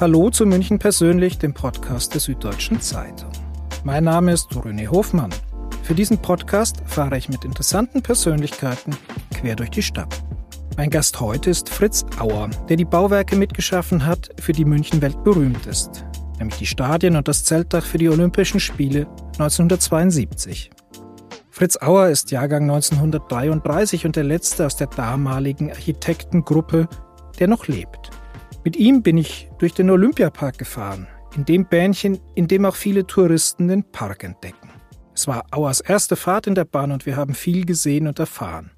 Hallo zu München persönlich, dem Podcast der Süddeutschen Zeitung. Mein Name ist René Hofmann. Für diesen Podcast fahre ich mit interessanten Persönlichkeiten quer durch die Stadt. Mein Gast heute ist Fritz Auer, der die Bauwerke mitgeschaffen hat, für die München weltberühmt ist, nämlich die Stadien und das Zeltdach für die Olympischen Spiele 1972. Fritz Auer ist Jahrgang 1933 und der letzte aus der damaligen Architektengruppe, der noch lebt. Mit ihm bin ich durch den Olympiapark gefahren, in dem Bähnchen, in dem auch viele Touristen den Park entdecken. Es war Auers erste Fahrt in der Bahn und wir haben viel gesehen und erfahren.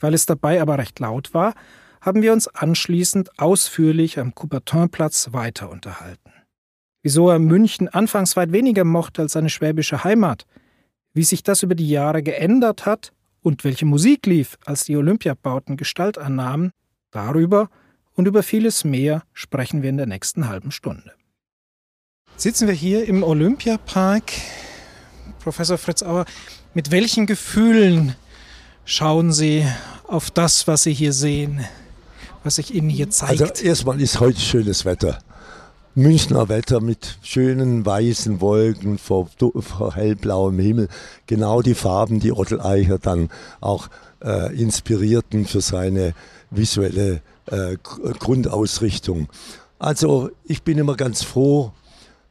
Weil es dabei aber recht laut war, haben wir uns anschließend ausführlich am Coubertinplatz weiter unterhalten. Wieso er München anfangs weit weniger mochte als seine schwäbische Heimat – wie sich das über die Jahre geändert hat und welche Musik lief, als die Olympiabauten Gestalt annahmen, darüber und über vieles mehr sprechen wir in der nächsten halben Stunde. Sitzen wir hier im Olympiapark. Professor Fritz Auer, mit welchen Gefühlen schauen Sie auf das, was Sie hier sehen, was sich Ihnen hier zeigt? Also erstmal ist heute schönes Wetter. Münchner Wetter mit schönen weißen Wolken vor, vor hellblauem Himmel. Genau die Farben, die Ottel Eicher dann auch äh, inspirierten für seine visuelle äh, Grundausrichtung. Also ich bin immer ganz froh,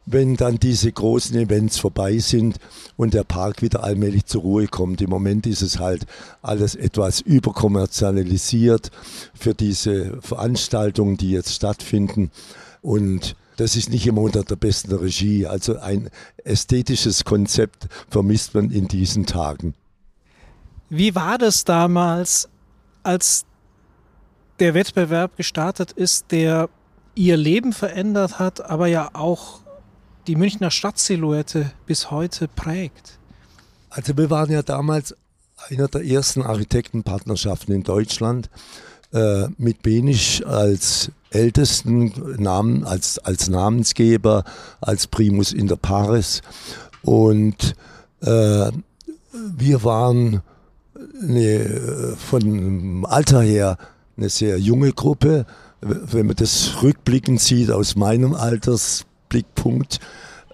wenn dann diese großen Events vorbei sind und der Park wieder allmählich zur Ruhe kommt. Im Moment ist es halt alles etwas überkommerzialisiert für diese Veranstaltungen, die jetzt stattfinden. Und das ist nicht immer unter der besten Regie. Also ein ästhetisches Konzept vermisst man in diesen Tagen. Wie war das damals, als der Wettbewerb gestartet ist, der ihr Leben verändert hat, aber ja auch die Münchner Stadtsilhouette bis heute prägt? Also wir waren ja damals einer der ersten Architektenpartnerschaften in Deutschland äh, mit Benisch als ältesten Namen, als, als Namensgeber, als Primus inter pares. Und äh, wir waren eine, von Alter her eine sehr junge Gruppe. Wenn man das rückblickend sieht aus meinem Altersblickpunkt,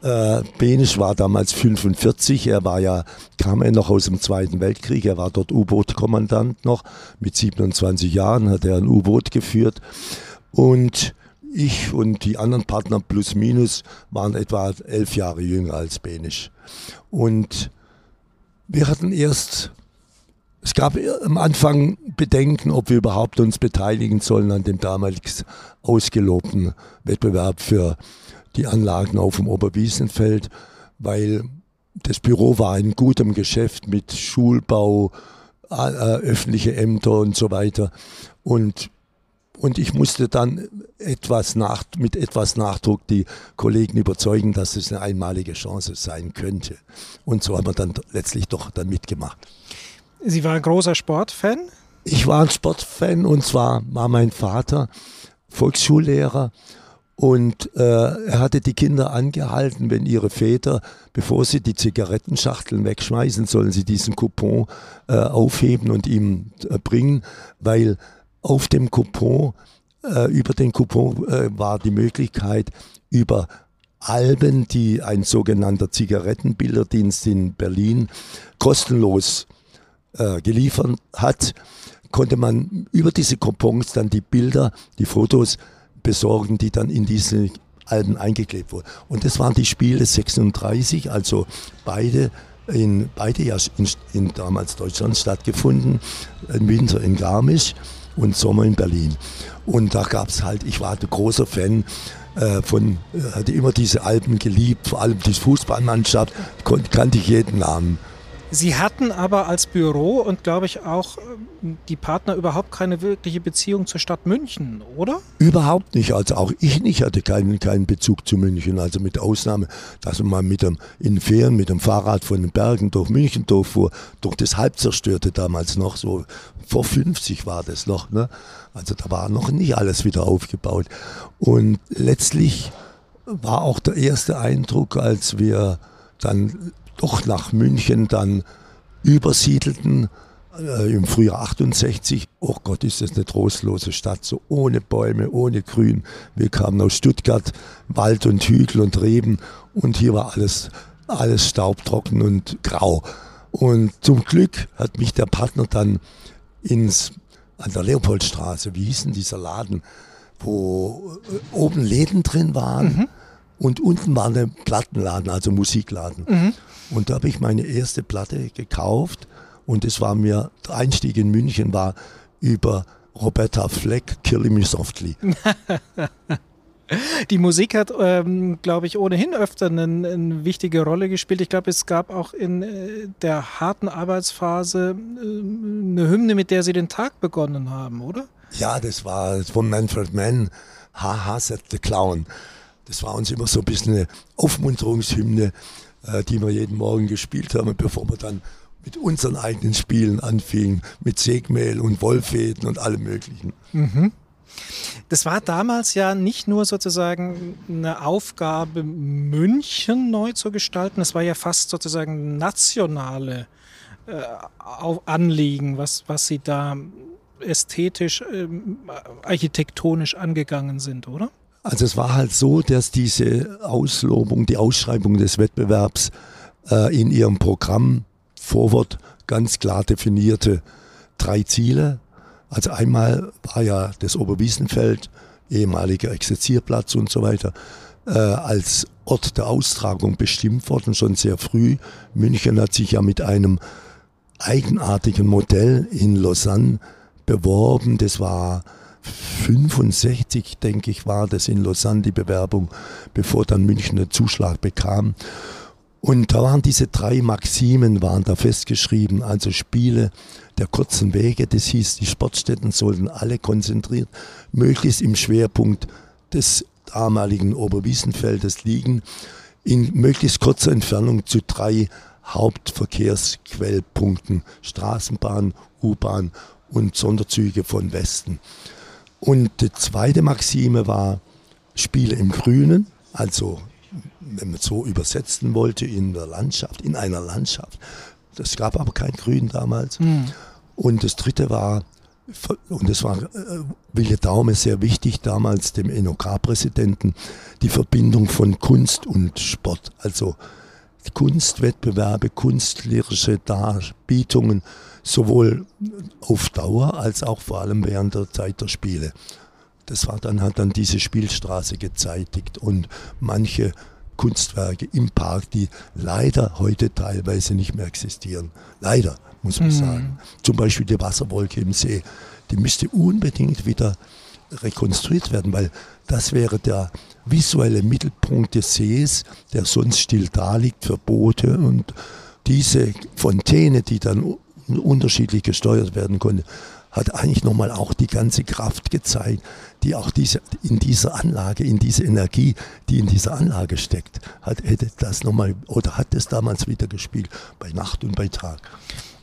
äh, Benisch war damals 45, er war ja, kam er noch aus dem Zweiten Weltkrieg, er war dort U-Boot-Kommandant noch, mit 27 Jahren hat er ein U-Boot geführt und ich und die anderen Partner plus minus waren etwa elf Jahre jünger als Benisch. Und wir hatten erst, es gab am Anfang Bedenken, ob wir überhaupt uns beteiligen sollen an dem damals ausgelobten Wettbewerb für die Anlagen auf dem Oberwiesenfeld, weil das Büro war in gutem Geschäft mit Schulbau, äh, öffentliche Ämter und so weiter. Und und ich musste dann etwas nach, mit etwas Nachdruck die Kollegen überzeugen, dass es eine einmalige Chance sein könnte. Und so haben wir dann letztlich doch dann mitgemacht. Sie waren ein großer Sportfan? Ich war ein Sportfan und zwar war mein Vater Volksschullehrer und äh, er hatte die Kinder angehalten, wenn ihre Väter, bevor sie die Zigarettenschachteln wegschmeißen, sollen sie diesen Coupon äh, aufheben und ihm äh, bringen, weil auf dem Coupon, äh, über den Coupon äh, war die Möglichkeit, über Alben, die ein sogenannter Zigarettenbilderdienst in Berlin kostenlos äh, geliefert hat, konnte man über diese Coupons dann die Bilder, die Fotos besorgen, die dann in diese Alben eingeklebt wurden. Und das waren die Spiele 36, also beide in beide ja in, in damals Deutschland stattgefunden, im Winter in Garmisch und Sommer in Berlin. Und da gab es halt, ich war ein großer Fan äh, von, äh, hatte immer diese Alben geliebt, vor allem die Fußballmannschaft, kannte ich jeden Namen. Sie hatten aber als Büro und glaube ich auch ähm, die Partner überhaupt keine wirkliche Beziehung zur Stadt München, oder? Überhaupt nicht. Also auch ich nicht hatte keinen, keinen Bezug zu München. Also mit Ausnahme, dass man mit dem, in Ferien mit dem Fahrrad von den Bergen durch München durchfuhr, durch das Halbzerstörte damals noch, so vor 50 war das noch. Ne? Also da war noch nicht alles wieder aufgebaut. Und letztlich war auch der erste Eindruck, als wir dann doch nach München dann übersiedelten, äh, im Frühjahr 68, oh Gott, ist das eine trostlose Stadt, so ohne Bäume, ohne Grün. Wir kamen aus Stuttgart, Wald und Hügel und Reben und hier war alles, alles staubtrocken und grau. Und zum Glück hat mich der Partner dann ins, an der Leopoldstraße, wie hieß denn dieser Laden, wo äh, oben Läden drin waren mhm. und unten war ein Plattenladen, also Musikladen. Mhm. Und da habe ich meine erste Platte gekauft und es war mir, der Einstieg in München war über Roberta Fleck, Killing Me Softly. Die Musik hat, ähm, glaube ich, ohnehin öfter eine, eine, wichtige Rolle gespielt. Ich glaube, es gab auch in äh, der harten Arbeitsphase äh, eine Hymne, mit der Sie den Tag begonnen haben, oder? Ja, das war von Manfred Mann, Haha, said the Clown. Das war uns immer so ein bisschen eine Aufmunterungshymne, äh, die wir jeden Morgen gespielt haben, bevor wir dann mit unseren eigenen Spielen anfingen, mit Segmehl und Wollfäden und allem Möglichen. Mhm. Das war damals ja nicht nur sozusagen eine Aufgabe, München neu zu gestalten, es war ja fast sozusagen nationale äh, Anliegen, was, was Sie da ästhetisch, äh, architektonisch angegangen sind, oder? Also es war halt so, dass diese Auslobung, die Ausschreibung des Wettbewerbs äh, in ihrem Programm Vorwort ganz klar definierte drei Ziele also einmal war ja das Oberwiesenfeld, ehemaliger Exerzierplatz und so weiter, äh, als Ort der Austragung bestimmt worden, schon sehr früh. München hat sich ja mit einem eigenartigen Modell in Lausanne beworben. Das war 65, denke ich, war das in Lausanne die Bewerbung, bevor dann München den Zuschlag bekam. Und da waren diese drei Maximen waren da festgeschrieben, also Spiele der kurzen Wege. Das hieß, die Sportstätten sollten alle konzentriert, möglichst im Schwerpunkt des damaligen Oberwiesenfeldes liegen, in möglichst kurzer Entfernung zu drei Hauptverkehrsquellpunkten, Straßenbahn, U-Bahn und Sonderzüge von Westen. Und die zweite Maxime war Spiele im Grünen, also wenn man so übersetzen wollte, in der Landschaft, in einer Landschaft. Es gab aber kein Grün damals. Mhm. Und das dritte war, und das war äh, Wille Daume sehr wichtig damals, dem NOK-Präsidenten, die Verbindung von Kunst und Sport. Also Kunstwettbewerbe, künstlerische Darbietungen, sowohl auf Dauer als auch vor allem während der Zeit der Spiele. Das war dann, hat dann diese Spielstraße gezeitigt und manche Kunstwerke im Park, die leider heute teilweise nicht mehr existieren. Leider, muss man mhm. sagen. Zum Beispiel die Wasserwolke im See. Die müsste unbedingt wieder rekonstruiert werden, weil das wäre der visuelle Mittelpunkt des Sees, der sonst still da liegt für Boote und diese Fontäne, die dann unterschiedlich gesteuert werden konnte, hat eigentlich nochmal auch die ganze Kraft gezeigt, die auch diese, in dieser Anlage, in diese Energie, die in dieser Anlage steckt, hat, hätte das nochmal oder hat es damals wieder gespielt, bei Nacht und bei Tag.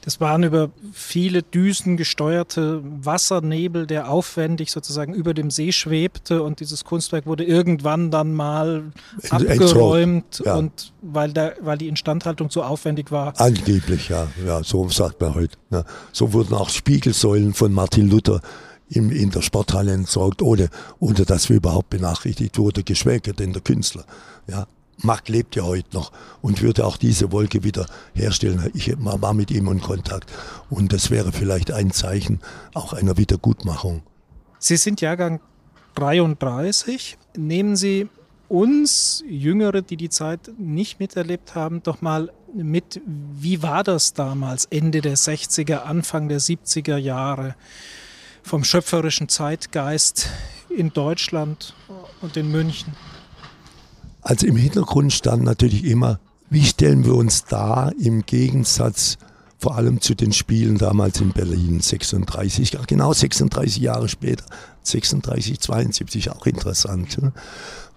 Das waren über viele Düsen gesteuerte Wassernebel, der aufwendig sozusagen über dem See schwebte und dieses Kunstwerk wurde irgendwann dann mal abgeräumt ja. und weil, der, weil die Instandhaltung zu aufwendig war. Angeblich, ja, ja so sagt man heute. Ja. So wurden auch Spiegelsäulen von Martin Luther im, in der Sporthalle entsorgt, ohne, ohne dass wir überhaupt benachrichtigt wurde, geschweige denn der Künstler. Ja, Mack lebt ja heute noch und würde auch diese Wolke wieder herstellen. Ich war mit ihm in Kontakt und das wäre vielleicht ein Zeichen auch einer Wiedergutmachung. Sie sind Jahrgang 33. Nehmen Sie uns Jüngere, die die Zeit nicht miterlebt haben, doch mal mit, wie war das damals, Ende der 60er, Anfang der 70er Jahre, vom schöpferischen Zeitgeist in Deutschland und in München? Also im Hintergrund stand natürlich immer, wie stellen wir uns da im Gegensatz vor allem zu den Spielen damals in Berlin, 36, genau 36 Jahre später, 36, 72, auch interessant.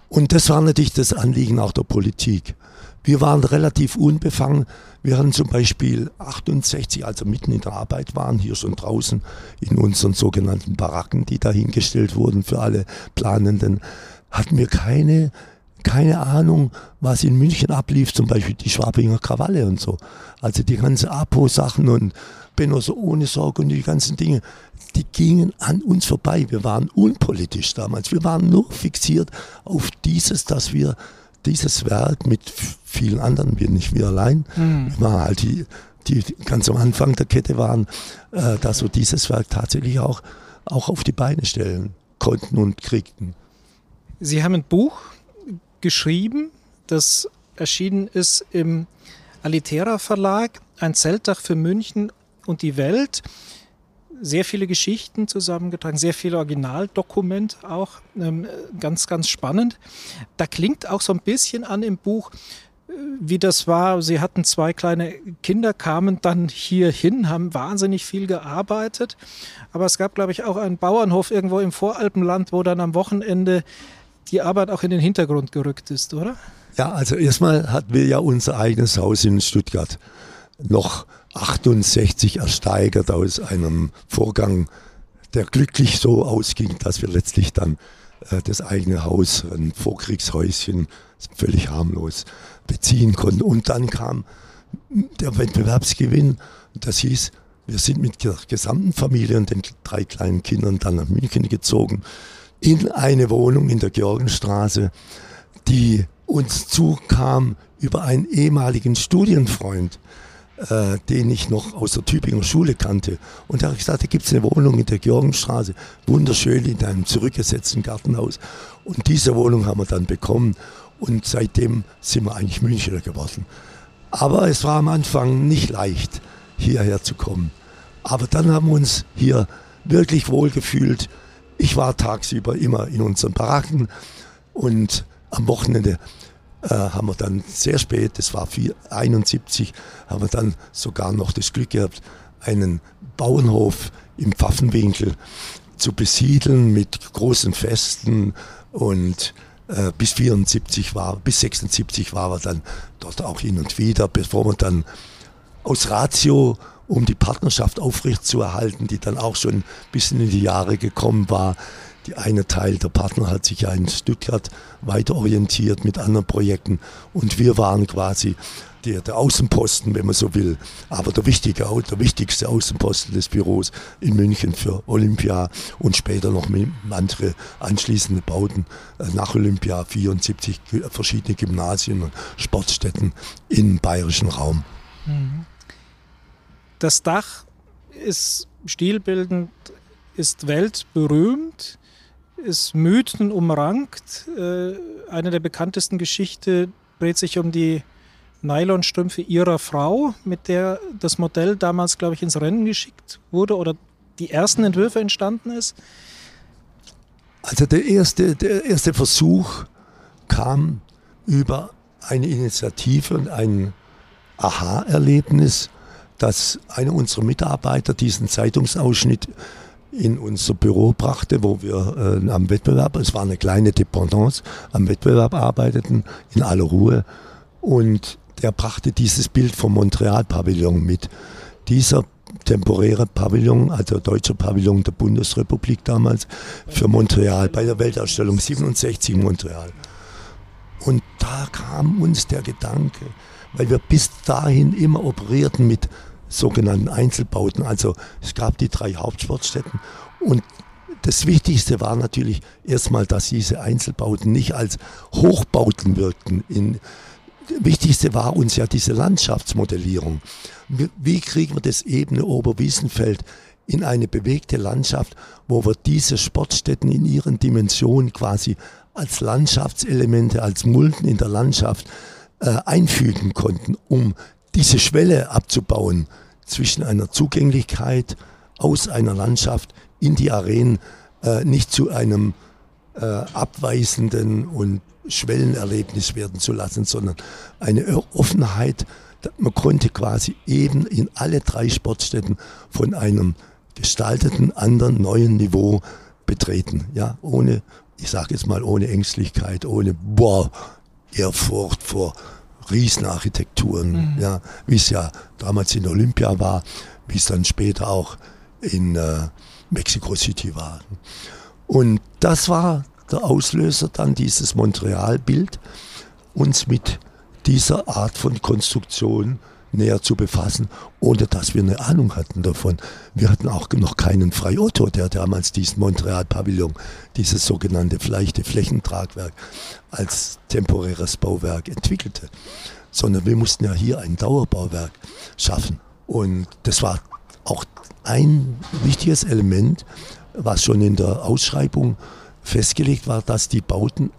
Und das war natürlich das Anliegen auch der Politik. Wir waren relativ unbefangen. Wir hatten zum Beispiel 68, also mitten in der Arbeit waren, hier schon draußen in unseren sogenannten Baracken, die dahingestellt wurden für alle Planenden, hatten wir keine keine Ahnung, was in München ablief, zum Beispiel die Schwabinger Krawalle und so. Also die ganzen Apo-Sachen und Benno so ohne Sorge und die ganzen Dinge, die gingen an uns vorbei. Wir waren unpolitisch damals. Wir waren nur fixiert auf dieses, dass wir dieses Werk mit vielen anderen, wir nicht wir allein, mhm. wir waren halt die, die ganz am Anfang der Kette waren, äh, dass wir dieses Werk tatsächlich auch, auch auf die Beine stellen konnten und kriegten. Sie haben ein Buch geschrieben, das erschienen ist im Alitera Verlag, ein Zeltdach für München und die Welt. Sehr viele Geschichten zusammengetragen, sehr viel Originaldokument auch, ähm, ganz, ganz spannend. Da klingt auch so ein bisschen an im Buch, äh, wie das war. Sie hatten zwei kleine Kinder, kamen dann hier hin, haben wahnsinnig viel gearbeitet. Aber es gab, glaube ich, auch einen Bauernhof irgendwo im Voralpenland, wo dann am Wochenende die Arbeit auch in den Hintergrund gerückt ist, oder? Ja, also erstmal hatten wir ja unser eigenes Haus in Stuttgart noch 68 ersteigert aus einem Vorgang, der glücklich so ausging, dass wir letztlich dann äh, das eigene Haus, ein Vorkriegshäuschen, völlig harmlos beziehen konnten. Und dann kam der Wettbewerbsgewinn. Das hieß, wir sind mit der gesamten Familie und den drei kleinen Kindern dann nach München gezogen in eine Wohnung in der Georgenstraße, die uns zukam über einen ehemaligen Studienfreund, äh, den ich noch aus der Tübinger Schule kannte. Und er hat gesagt, da gibt es eine Wohnung in der Georgenstraße, wunderschön in einem zurückgesetzten Gartenhaus. Und diese Wohnung haben wir dann bekommen und seitdem sind wir eigentlich Münchner geworden. Aber es war am Anfang nicht leicht, hierher zu kommen. Aber dann haben wir uns hier wirklich wohl gefühlt ich war tagsüber immer in unseren Baracken und am Wochenende äh, haben wir dann sehr spät, das war 1971, haben wir dann sogar noch das Glück gehabt, einen Bauernhof im Pfaffenwinkel zu besiedeln mit großen Festen und äh, bis 74 war, bis 76 war wir dann dort auch hin und wieder, bevor wir dann aus Ratio um die Partnerschaft aufrechtzuerhalten, die dann auch schon ein bisschen in die Jahre gekommen war. Die eine Teil der Partner hat sich ja in Stuttgart weiter orientiert mit anderen Projekten und wir waren quasi der, der Außenposten, wenn man so will, aber der, wichtige, der wichtigste Außenposten des Büros in München für Olympia und später noch andere anschließende Bauten äh, nach Olympia, 74 verschiedene Gymnasien und Sportstätten im bayerischen Raum. Mhm. Das Dach ist stilbildend, ist weltberühmt, ist Mythen umrankt. Äh, eine der bekanntesten Geschichten dreht sich um die Nylonstrümpfe ihrer Frau, mit der das Modell damals, glaube ich, ins Rennen geschickt wurde oder die ersten Entwürfe entstanden ist. Also der erste, der erste Versuch kam über eine Initiative und ein Aha-Erlebnis dass einer unserer Mitarbeiter diesen Zeitungsausschnitt in unser Büro brachte, wo wir äh, am Wettbewerb, es war eine kleine Dependance, am Wettbewerb arbeiteten, in aller Ruhe. Und der brachte dieses Bild vom Montreal-Pavillon mit. Dieser temporäre Pavillon, also deutscher Pavillon der Bundesrepublik damals, für Montreal, bei der Weltausstellung 67 in Montreal. Und da kam uns der Gedanke, weil wir bis dahin immer operierten mit sogenannten Einzelbauten. Also es gab die drei Hauptsportstätten und das Wichtigste war natürlich erstmal, dass diese Einzelbauten nicht als Hochbauten wirkten. In, Wichtigste war uns ja diese Landschaftsmodellierung. Wie kriegen wir das ebene Oberwiesenfeld in eine bewegte Landschaft, wo wir diese Sportstätten in ihren Dimensionen quasi als Landschaftselemente, als Mulden in der Landschaft äh, einfügen konnten, um diese Schwelle abzubauen zwischen einer Zugänglichkeit aus einer Landschaft in die Arenen äh, nicht zu einem äh, abweisenden und Schwellenerlebnis werden zu lassen, sondern eine Offenheit. Man konnte quasi eben in alle drei Sportstätten von einem gestalteten anderen neuen Niveau betreten. Ja, ohne, ich sage jetzt mal, ohne Ängstlichkeit, ohne boah, Ehrfurcht vor Riesenarchitekturen, mhm. ja, wie es ja damals in Olympia war, wie es dann später auch in äh, Mexico City war. Und das war der Auslöser dann dieses Montreal-Bild, uns mit dieser Art von Konstruktion näher zu befassen, ohne dass wir eine Ahnung hatten davon. Wir hatten auch noch keinen Frei Otto, der damals diesen Montreal-Pavillon, dieses sogenannte leichte Flächentragwerk als temporäres Bauwerk entwickelte, sondern wir mussten ja hier ein Dauerbauwerk schaffen. Und das war auch ein wichtiges Element, was schon in der Ausschreibung festgelegt war, dass die Bauten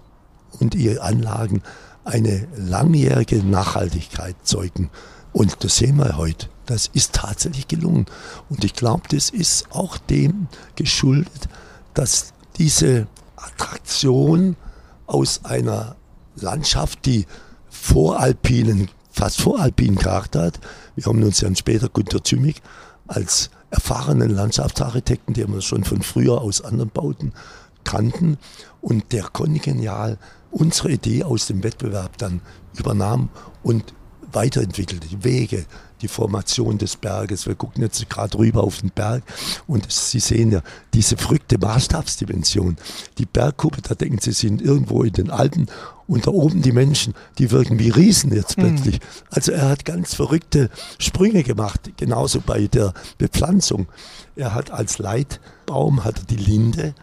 und ihre Anlagen eine langjährige Nachhaltigkeit zeugen. Und das sehen wir heute. Das ist tatsächlich gelungen. Und ich glaube, das ist auch dem geschuldet, dass diese Attraktion aus einer Landschaft, die voralpinen, fast voralpinen Charakter hat. Wir haben uns ja später Gunter Zümig als erfahrenen Landschaftsarchitekten, den wir schon von früher aus anderen Bauten kannten. Und der kongenial unsere Idee aus dem Wettbewerb dann übernahm und weiterentwickelte. Die Wege, die Formation des Berges. Wir gucken jetzt gerade rüber auf den Berg und Sie sehen ja diese verrückte Maßstabsdimension. Die Bergkuppe, da denken Sie, sind irgendwo in den Alpen und da oben die Menschen, die wirken wie Riesen jetzt mhm. plötzlich. Mhm. Also er hat ganz verrückte Sprünge gemacht, genauso bei der Bepflanzung. Er hat als Leitbaum hat er die Linde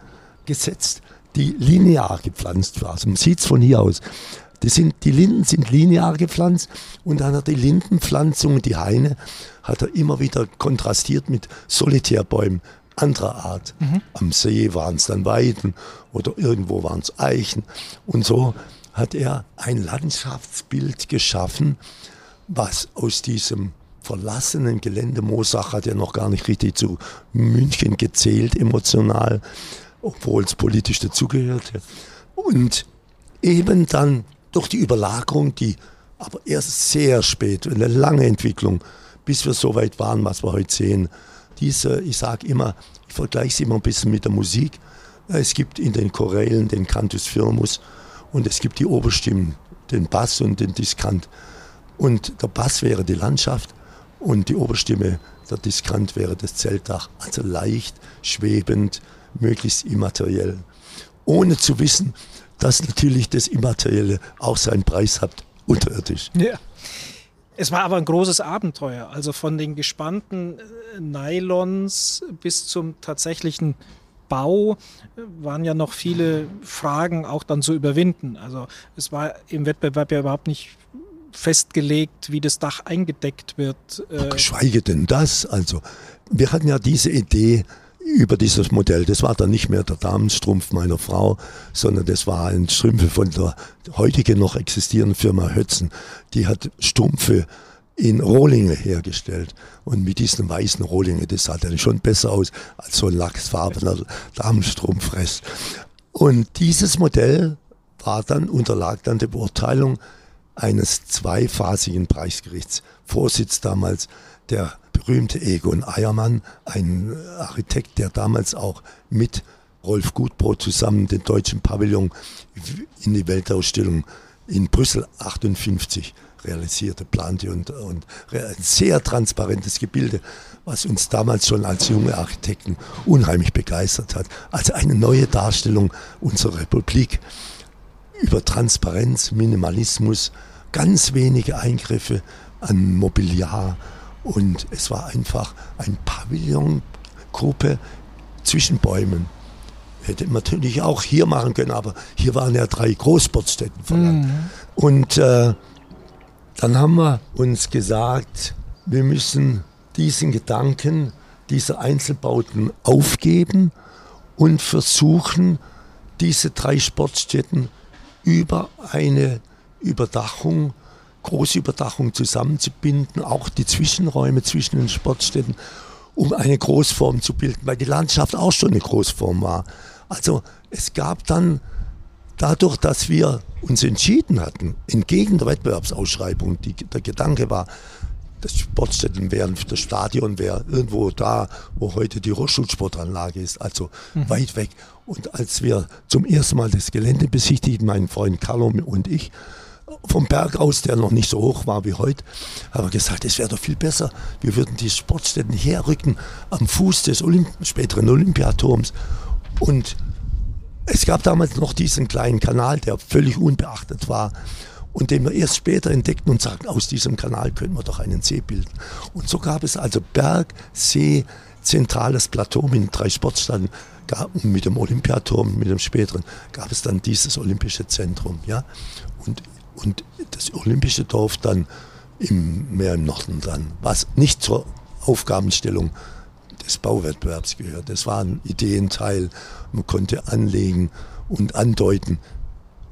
gesetzt, die linear gepflanzt war. Also man sieht es von hier aus. Die, sind, die Linden sind linear gepflanzt und dann hat die Lindenpflanzung, die Haine, hat er immer wieder kontrastiert mit Solitärbäumen anderer Art. Mhm. Am See waren es dann Weiden oder irgendwo waren es Eichen. Und so hat er ein Landschaftsbild geschaffen, was aus diesem verlassenen Gelände, Moosach hat ja noch gar nicht richtig zu München gezählt, emotional, obwohl es politisch dazugehörte. Und eben dann durch die Überlagerung, die aber erst sehr spät, eine lange Entwicklung, bis wir so weit waren, was wir heute sehen. Diese, ich sage immer, ich vergleiche es immer ein bisschen mit der Musik. Es gibt in den Chorälen den Cantus Firmus und es gibt die Oberstimmen, den Bass und den Diskant. Und der Bass wäre die Landschaft und die Oberstimme, der Diskant wäre das Zeltdach. Also leicht, schwebend, möglichst immateriell. Ohne zu wissen, dass natürlich das Immaterielle auch seinen Preis hat, unterirdisch. Ja. Es war aber ein großes Abenteuer. Also von den gespannten äh, Nylons bis zum tatsächlichen Bau waren ja noch viele Fragen auch dann zu überwinden. Also es war im Wettbewerb ja überhaupt nicht festgelegt, wie das Dach eingedeckt wird. Äh. Geschweige denn das. Also wir hatten ja diese Idee, über dieses Modell. Das war dann nicht mehr der Damenstrumpf meiner Frau, sondern das war ein Strümpfe von der heutigen noch existierenden Firma Hötzen. Die hat Strumpfe in Rohlinge hergestellt. Und mit diesen weißen Rohlinge, das sah dann schon besser aus als so ein lachsfarbener Damenstrumpfrest. Und dieses Modell war dann, unterlag dann der Beurteilung eines zweiphasigen Preisgerichts. Vorsitz damals der berühmte Egon Eiermann, ein Architekt, der damals auch mit Rolf Gutbrot zusammen den deutschen Pavillon in die Weltausstellung in Brüssel 58 realisierte, plante und, und ein sehr transparentes Gebilde, was uns damals schon als junge Architekten unheimlich begeistert hat. Also eine neue Darstellung unserer Republik über Transparenz, Minimalismus, ganz wenige Eingriffe an Mobiliar, und es war einfach ein Pavillongruppe zwischen Bäumen. Hätte man natürlich auch hier machen können, aber hier waren ja drei Großsportstätten verlangt. Mhm. Und äh, dann haben wir uns gesagt, wir müssen diesen Gedanken dieser Einzelbauten aufgeben und versuchen, diese drei Sportstätten über eine Überdachung große Überdachung zusammenzubinden, auch die Zwischenräume zwischen den Sportstätten, um eine Großform zu bilden, weil die Landschaft auch schon eine Großform war. Also es gab dann dadurch, dass wir uns entschieden hatten, entgegen der Wettbewerbsausschreibung, die, der Gedanke war, das Sportstätten wären, das Stadion wäre irgendwo da, wo heute die Rollstuhlsportanlage ist, also mhm. weit weg. Und als wir zum ersten Mal das Gelände besichtigten, mein Freund Carlo und ich, vom Berg aus, der noch nicht so hoch war wie heute, haben wir gesagt, es wäre doch viel besser. Wir würden die Sportstätten herrücken am Fuß des Olymp späteren Olympiaturms und Es gab damals noch diesen kleinen Kanal, der völlig unbeachtet war und den wir erst später entdeckten und sagten, aus diesem Kanal können wir doch einen See bilden. Und so gab es also Berg, See, zentrales Plateau mit drei Sportstätten mit dem Olympiaturm, mit dem späteren, gab es dann dieses olympische Zentrum. Ja? Und, und das olympische Dorf dann im, mehr im Norden dann, was nicht zur Aufgabenstellung des Bauwettbewerbs gehört. Das war ein Ideenteil, man konnte anlegen und andeuten,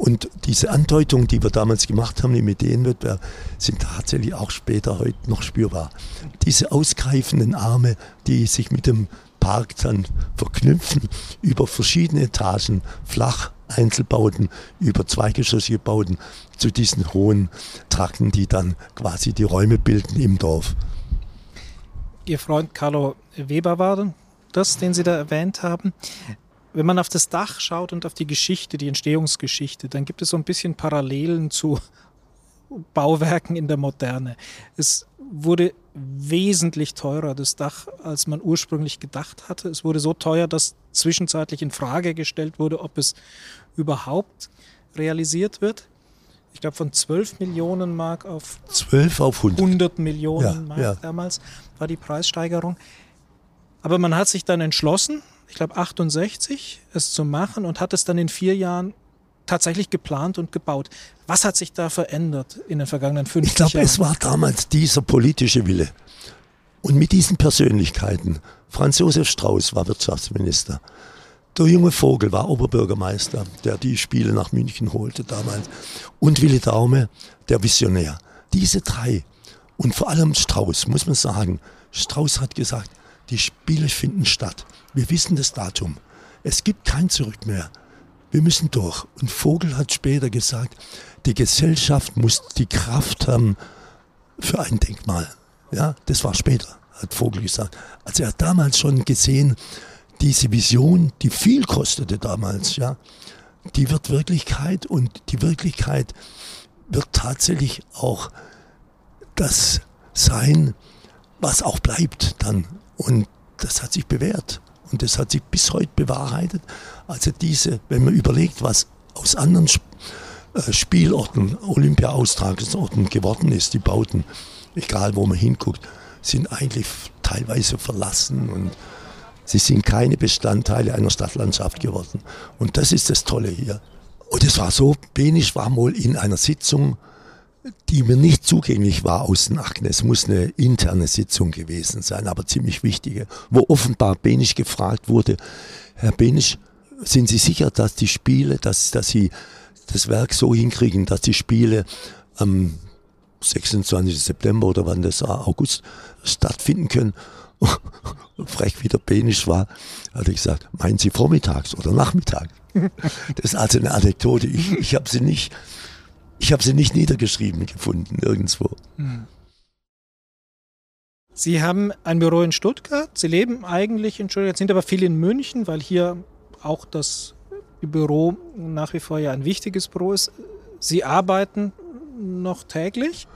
und diese Andeutungen, die wir damals gemacht haben im Ideenwettbewerb, sind tatsächlich auch später heute noch spürbar. Diese ausgreifenden Arme, die sich mit dem Park dann verknüpfen über verschiedene Etagen, flach Einzelbauten, über zweigeschossige Bauten zu diesen hohen Trakten, die dann quasi die Räume bilden im Dorf. Ihr Freund Carlo Weber war das, den Sie da erwähnt haben wenn man auf das Dach schaut und auf die Geschichte, die Entstehungsgeschichte, dann gibt es so ein bisschen Parallelen zu Bauwerken in der Moderne. Es wurde wesentlich teurer, das Dach, als man ursprünglich gedacht hatte. Es wurde so teuer, dass zwischenzeitlich in Frage gestellt wurde, ob es überhaupt realisiert wird. Ich glaube, von 12 Millionen Mark auf 12 auf 100, 100 Millionen ja, Mark ja. damals war die Preissteigerung. Aber man hat sich dann entschlossen, ich glaube 68, es zu machen und hat es dann in vier Jahren tatsächlich geplant und gebaut. Was hat sich da verändert in den vergangenen 50 ich glaub, Jahren? Ich glaube, es war damals dieser politische Wille. Und mit diesen Persönlichkeiten, Franz Josef Strauß war Wirtschaftsminister, der junge Vogel war Oberbürgermeister, der die Spiele nach München holte damals, und Willi Daume, der Visionär. Diese drei und vor allem Strauß, muss man sagen, Strauß hat gesagt, die Spiele finden statt. Wir wissen das Datum. Es gibt kein Zurück mehr. Wir müssen durch. Und Vogel hat später gesagt, die Gesellschaft muss die Kraft haben für ein Denkmal. Ja, das war später, hat Vogel gesagt. Also er hat damals schon gesehen, diese Vision, die viel kostete damals, ja, die wird Wirklichkeit und die Wirklichkeit wird tatsächlich auch das sein, was auch bleibt dann. Und das hat sich bewährt. Und das hat sich bis heute bewahrheitet. Also diese, wenn man überlegt, was aus anderen äh, Spielorten, Olympia-Austragungsorten geworden ist, die Bauten, egal wo man hinguckt, sind eigentlich teilweise verlassen und sie sind keine Bestandteile einer Stadtlandschaft geworden. Und das ist das Tolle hier. Und es war so, Benisch war mal in einer Sitzung die mir nicht zugänglich war aus den Akten. Es muss eine interne Sitzung gewesen sein, aber ziemlich wichtige, wo offenbar Benisch gefragt wurde, Herr Benisch, sind Sie sicher, dass die Spiele, dass, dass Sie das Werk so hinkriegen, dass die Spiele am 26. September oder wann das war, August stattfinden können? Frech wie der Benisch war, hat er gesagt, meinen Sie vormittags oder nachmittags? Das ist also eine Anekdote. Ich, ich habe sie nicht ich habe sie nicht niedergeschrieben gefunden, irgendwo. Hm. Sie haben ein Büro in Stuttgart. Sie leben eigentlich in Stuttgart, sind aber viel in München, weil hier auch das Büro nach wie vor ja ein wichtiges Büro ist. Sie arbeiten noch täglich?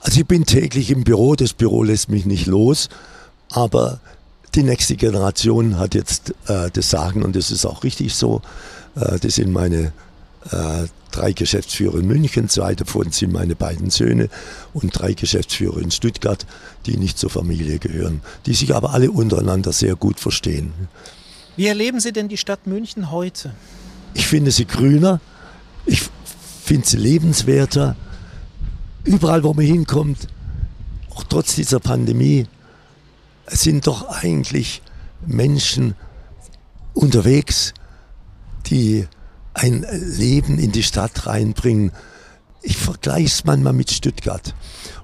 Also ich bin täglich im Büro, das Büro lässt mich nicht los, aber die nächste Generation hat jetzt äh, das Sagen und das ist auch richtig so. Äh, das sind meine drei Geschäftsführer in München, zwei davon sind meine beiden Söhne und drei Geschäftsführer in Stuttgart, die nicht zur Familie gehören, die sich aber alle untereinander sehr gut verstehen. Wie erleben Sie denn die Stadt München heute? Ich finde sie grüner, ich finde sie lebenswerter. Überall, wo man hinkommt, auch trotz dieser Pandemie, sind doch eigentlich Menschen unterwegs, die ein Leben in die Stadt reinbringen. Ich vergleiche es manchmal mit Stuttgart.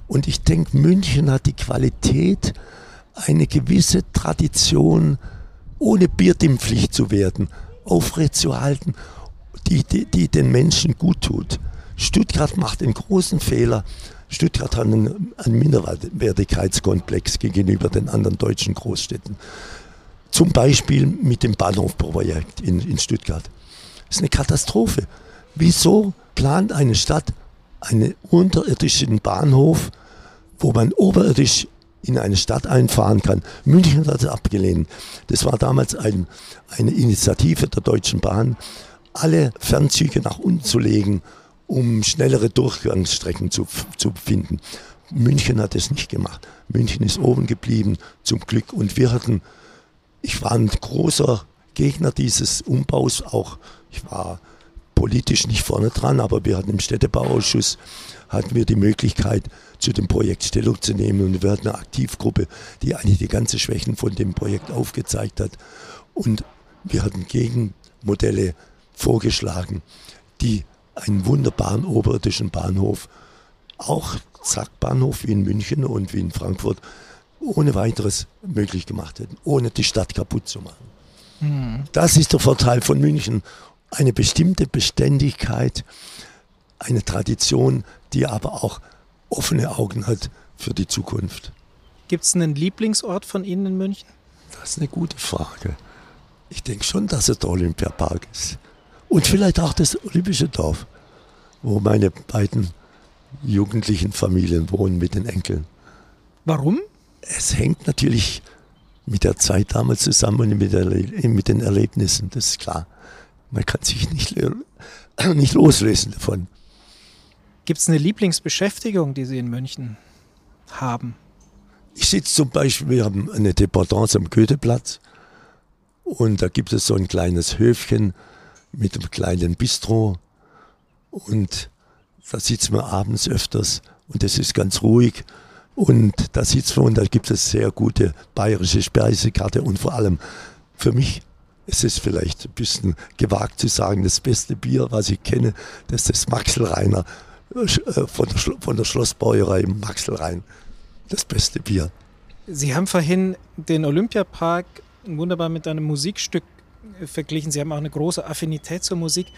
Und ich denke, München hat die Qualität, eine gewisse Tradition, ohne Bierdimpflicht zu werden, aufrechtzuerhalten, die, die, die den Menschen gut tut. Stuttgart macht einen großen Fehler. Stuttgart hat einen, einen Minderwertigkeitskomplex gegenüber den anderen deutschen Großstädten. Zum Beispiel mit dem Bahnhofprojekt in, in Stuttgart. Das ist eine Katastrophe. Wieso plant eine Stadt einen unterirdischen Bahnhof, wo man oberirdisch in eine Stadt einfahren kann. München hat es abgelehnt. Das war damals ein, eine Initiative der Deutschen Bahn, alle Fernzüge nach unten zu legen, um schnellere Durchgangsstrecken zu, zu finden. München hat es nicht gemacht. München ist oben geblieben, zum Glück. Und wir hatten, ich war ein großer Gegner dieses Umbaus, auch ich war politisch nicht vorne dran, aber wir hatten im Städtebauausschuss hatten wir die Möglichkeit, zu dem Projekt Stellung zu nehmen. Und wir hatten eine Aktivgruppe, die eigentlich die ganzen Schwächen von dem Projekt aufgezeigt hat. Und wir hatten Gegenmodelle vorgeschlagen, die einen wunderbaren oberirdischen Bahnhof, auch Zackbahnhof wie in München und wie in Frankfurt, ohne weiteres möglich gemacht hätten, ohne die Stadt kaputt zu machen. Mhm. Das ist der Vorteil von München. Eine bestimmte Beständigkeit, eine Tradition, die aber auch offene Augen hat für die Zukunft. Gibt es einen Lieblingsort von Ihnen in München? Das ist eine gute Frage. Ich denke schon, dass es der Olympiapark ist. Und vielleicht auch das Olympische Dorf, wo meine beiden jugendlichen Familien wohnen mit den Enkeln. Warum? Es hängt natürlich mit der Zeit damals zusammen und mit, mit den Erlebnissen, das ist klar. Man kann sich nicht, nicht loslösen davon. Gibt es eine Lieblingsbeschäftigung, die Sie in München haben? Ich sitze zum Beispiel, wir haben eine Dependance am Goetheplatz und da gibt es so ein kleines Höfchen mit einem kleinen Bistro und da sitzen wir abends öfters und das ist ganz ruhig und da sitzen wir und da gibt es sehr gute bayerische Speisekarte und vor allem für mich ist es vielleicht ein bisschen gewagt zu sagen, das beste Bier, was ich kenne, das ist das Maxelreiner äh, von der, von der Schlossbäuerei Maxelrhein. Das beste Bier. Sie haben vorhin den Olympiapark wunderbar mit einem Musikstück äh, verglichen. Sie haben auch eine große Affinität zur Musik.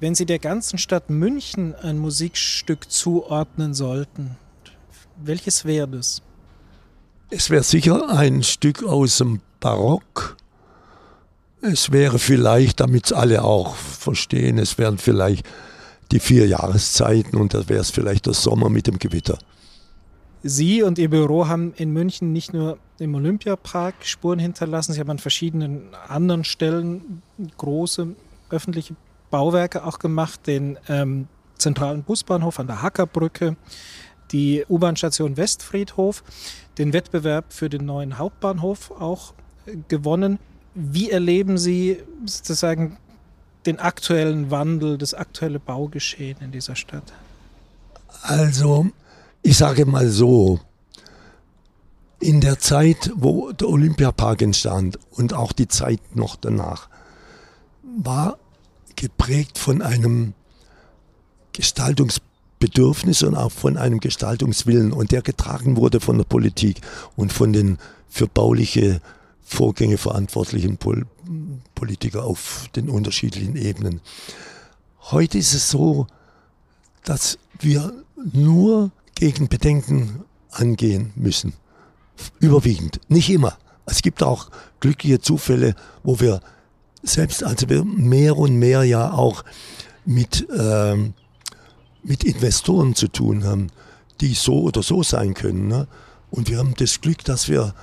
Wenn Sie der ganzen Stadt München ein Musikstück zuordnen sollten, welches wäre das? Es wäre sicher ein Stück aus dem Barock. Es wäre vielleicht, damit es alle auch verstehen, es wären vielleicht die vier Jahreszeiten und da wäre es vielleicht der Sommer mit dem Gewitter. Sie und Ihr Büro haben in München nicht nur im Olympiapark Spuren hinterlassen, Sie haben an verschiedenen anderen Stellen große öffentliche Bauwerke auch gemacht, den ähm, zentralen Busbahnhof an der Hackerbrücke, die U-Bahn-Station Westfriedhof, den Wettbewerb für den neuen Hauptbahnhof auch äh, gewonnen. Wie erleben Sie sozusagen den aktuellen Wandel, das aktuelle Baugeschehen in dieser Stadt? Also, ich sage mal so, in der Zeit, wo der Olympiapark entstand und auch die Zeit noch danach, war geprägt von einem Gestaltungsbedürfnis und auch von einem Gestaltungswillen und der getragen wurde von der Politik und von den für bauliche Vorgänge verantwortlichen Pol Politiker auf den unterschiedlichen Ebenen. Heute ist es so, dass wir nur gegen Bedenken angehen müssen. Überwiegend. Nicht immer. Es gibt auch glückliche Zufälle, wo wir selbst, also wir mehr und mehr ja auch mit, ähm, mit Investoren zu tun haben, die so oder so sein können. Ne? Und wir haben das Glück, dass wir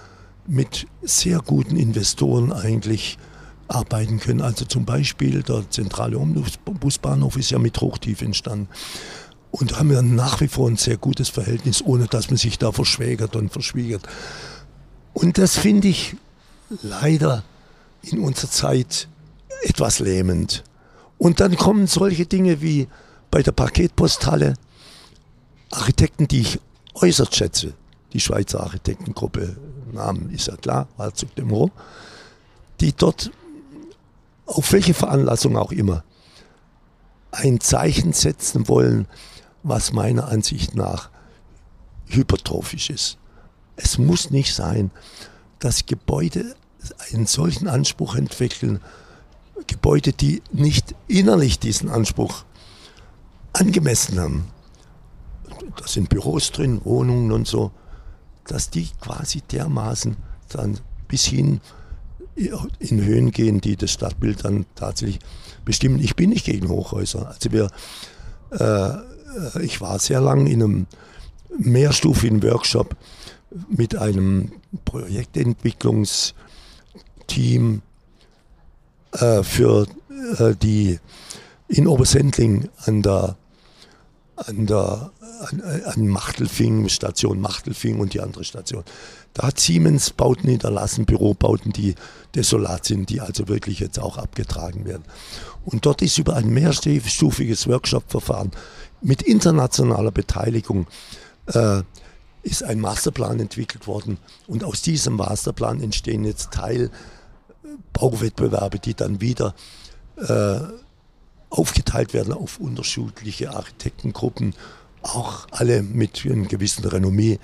mit sehr guten Investoren eigentlich arbeiten können. Also zum Beispiel der zentrale Omnibusbahnhof ist ja mit Hochtief entstanden. Und haben ja nach wie vor ein sehr gutes Verhältnis, ohne dass man sich da verschwägert und verschwiegert. Und das finde ich leider in unserer Zeit etwas lähmend. Und dann kommen solche Dinge wie bei der Paketposthalle, Architekten, die ich äußerst schätze, die Schweizer Architektengruppe, Namen ist ja klar, Herzog de Moor, die dort auf welche Veranlassung auch immer ein Zeichen setzen wollen, was meiner Ansicht nach hypertrophisch ist. Es muss nicht sein, dass Gebäude einen solchen Anspruch entwickeln, Gebäude, die nicht innerlich diesen Anspruch angemessen haben. Da sind Büros drin, Wohnungen und so, dass die quasi dermaßen dann bis hin in Höhen gehen, die das Stadtbild dann tatsächlich bestimmen. Ich bin nicht gegen Hochhäuser. Also wir, äh, ich war sehr lang in einem mehrstufigen Workshop mit einem Projektentwicklungsteam äh, für äh, die in Obersendling an der an der an, an Machtelfing, Station Machtelfing und die andere Station. Da hat Siemens Bauten hinterlassen, Bürobauten, die desolat sind, die also wirklich jetzt auch abgetragen werden. Und dort ist über ein mehrstufiges Workshop-Verfahren mit internationaler Beteiligung äh, ist ein Masterplan entwickelt worden. Und aus diesem Masterplan entstehen jetzt Teilbauwettbewerbe, die dann wieder äh, aufgeteilt werden auf unterschiedliche Architektengruppen, auch alle mit einem gewissen Renommee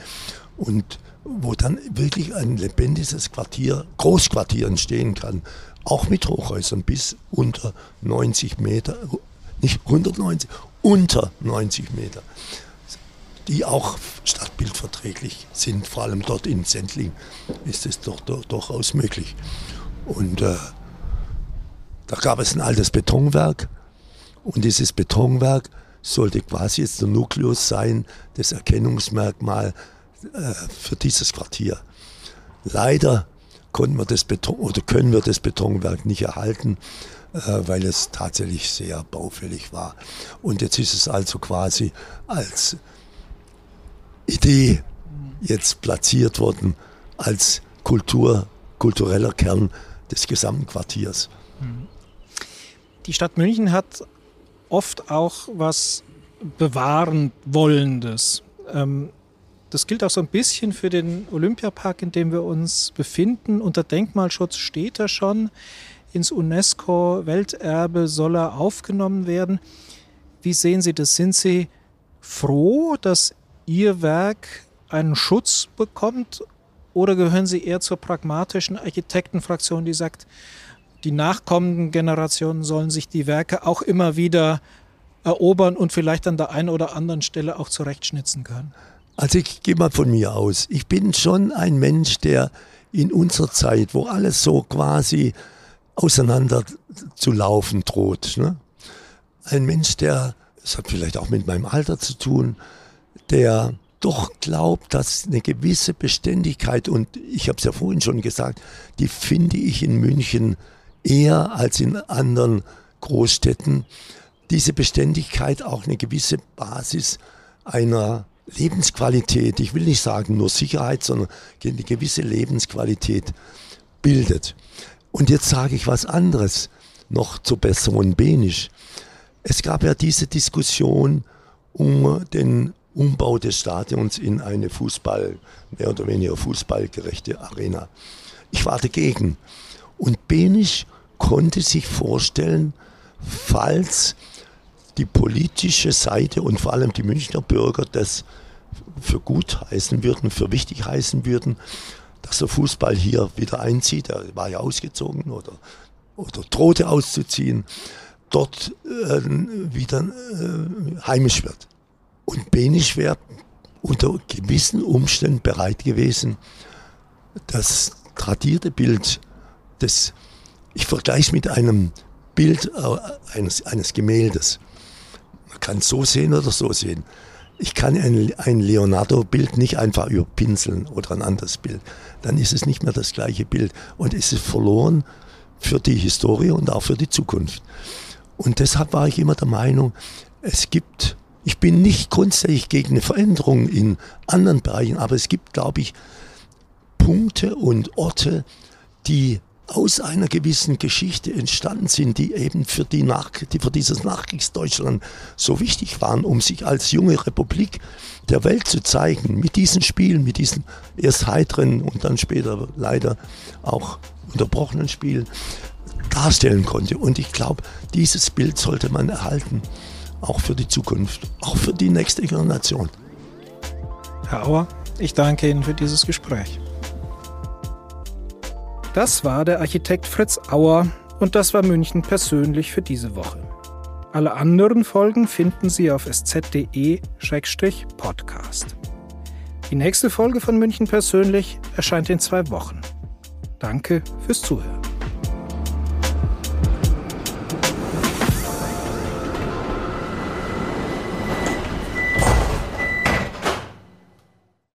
und wo dann wirklich ein lebendiges Quartier, Großquartier entstehen kann, auch mit Hochhäusern bis unter 90 Meter, nicht 190, unter 90 Meter, die auch stadtbildverträglich sind. Vor allem dort in Sendling ist es doch, doch durchaus möglich. Und äh, da gab es ein altes Betonwerk, und dieses Betonwerk sollte quasi jetzt der Nukleus sein, das Erkennungsmerkmal äh, für dieses Quartier. Leider konnten wir das Beton oder können wir das Betonwerk nicht erhalten, äh, weil es tatsächlich sehr baufällig war. Und jetzt ist es also quasi als Idee jetzt platziert worden als Kultur, kultureller Kern des gesamten Quartiers. Die Stadt München hat oft auch was bewahren wollendes. Ähm, das gilt auch so ein bisschen für den Olympiapark, in dem wir uns befinden. Unter Denkmalschutz steht er schon. Ins UNESCO-Welterbe soll er aufgenommen werden. Wie sehen Sie das? Sind Sie froh, dass Ihr Werk einen Schutz bekommt? Oder gehören Sie eher zur pragmatischen Architektenfraktion, die sagt, die nachkommenden Generationen sollen sich die Werke auch immer wieder erobern und vielleicht an der einen oder anderen Stelle auch zurechtschnitzen können? Also ich gehe mal von mir aus. Ich bin schon ein Mensch, der in unserer Zeit, wo alles so quasi auseinander zu laufen droht, ne? ein Mensch, der, das hat vielleicht auch mit meinem Alter zu tun, der doch glaubt, dass eine gewisse Beständigkeit, und ich habe es ja vorhin schon gesagt, die finde ich in München eher als in anderen Großstädten diese Beständigkeit auch eine gewisse Basis einer Lebensqualität, ich will nicht sagen nur Sicherheit, sondern eine gewisse Lebensqualität bildet. Und jetzt sage ich was anderes, noch zur Person Benisch. Es gab ja diese Diskussion um den Umbau des Stadions in eine Fußball, mehr oder weniger fußballgerechte Arena. Ich war dagegen. Benisch konnte sich vorstellen, falls die politische Seite und vor allem die Münchner Bürger das für gut heißen würden, für wichtig heißen würden, dass der Fußball hier wieder einzieht. Er war ja ausgezogen oder, oder drohte auszuziehen, dort äh, wieder äh, heimisch wird. Und Benisch wäre unter gewissen Umständen bereit gewesen, das tradierte Bild des ich vergleiche es mit einem Bild äh, eines, eines Gemäldes. Man kann es so sehen oder so sehen. Ich kann ein, ein Leonardo-Bild nicht einfach überpinseln oder ein anderes Bild. Dann ist es nicht mehr das gleiche Bild und es ist verloren für die Historie und auch für die Zukunft. Und deshalb war ich immer der Meinung, es gibt, ich bin nicht grundsätzlich gegen eine Veränderung in anderen Bereichen, aber es gibt, glaube ich, Punkte und Orte, die aus einer gewissen Geschichte entstanden sind, die eben für, die Nach die für dieses Nachkriegsdeutschland so wichtig waren, um sich als junge Republik der Welt zu zeigen, mit diesen Spielen, mit diesen erst heiteren und dann später leider auch unterbrochenen Spielen darstellen konnte. Und ich glaube, dieses Bild sollte man erhalten, auch für die Zukunft, auch für die nächste Generation. Herr Auer, ich danke Ihnen für dieses Gespräch. Das war der Architekt Fritz Auer und das war München persönlich für diese Woche. Alle anderen Folgen finden Sie auf sz.de-podcast. Die nächste Folge von München persönlich erscheint in zwei Wochen. Danke fürs Zuhören.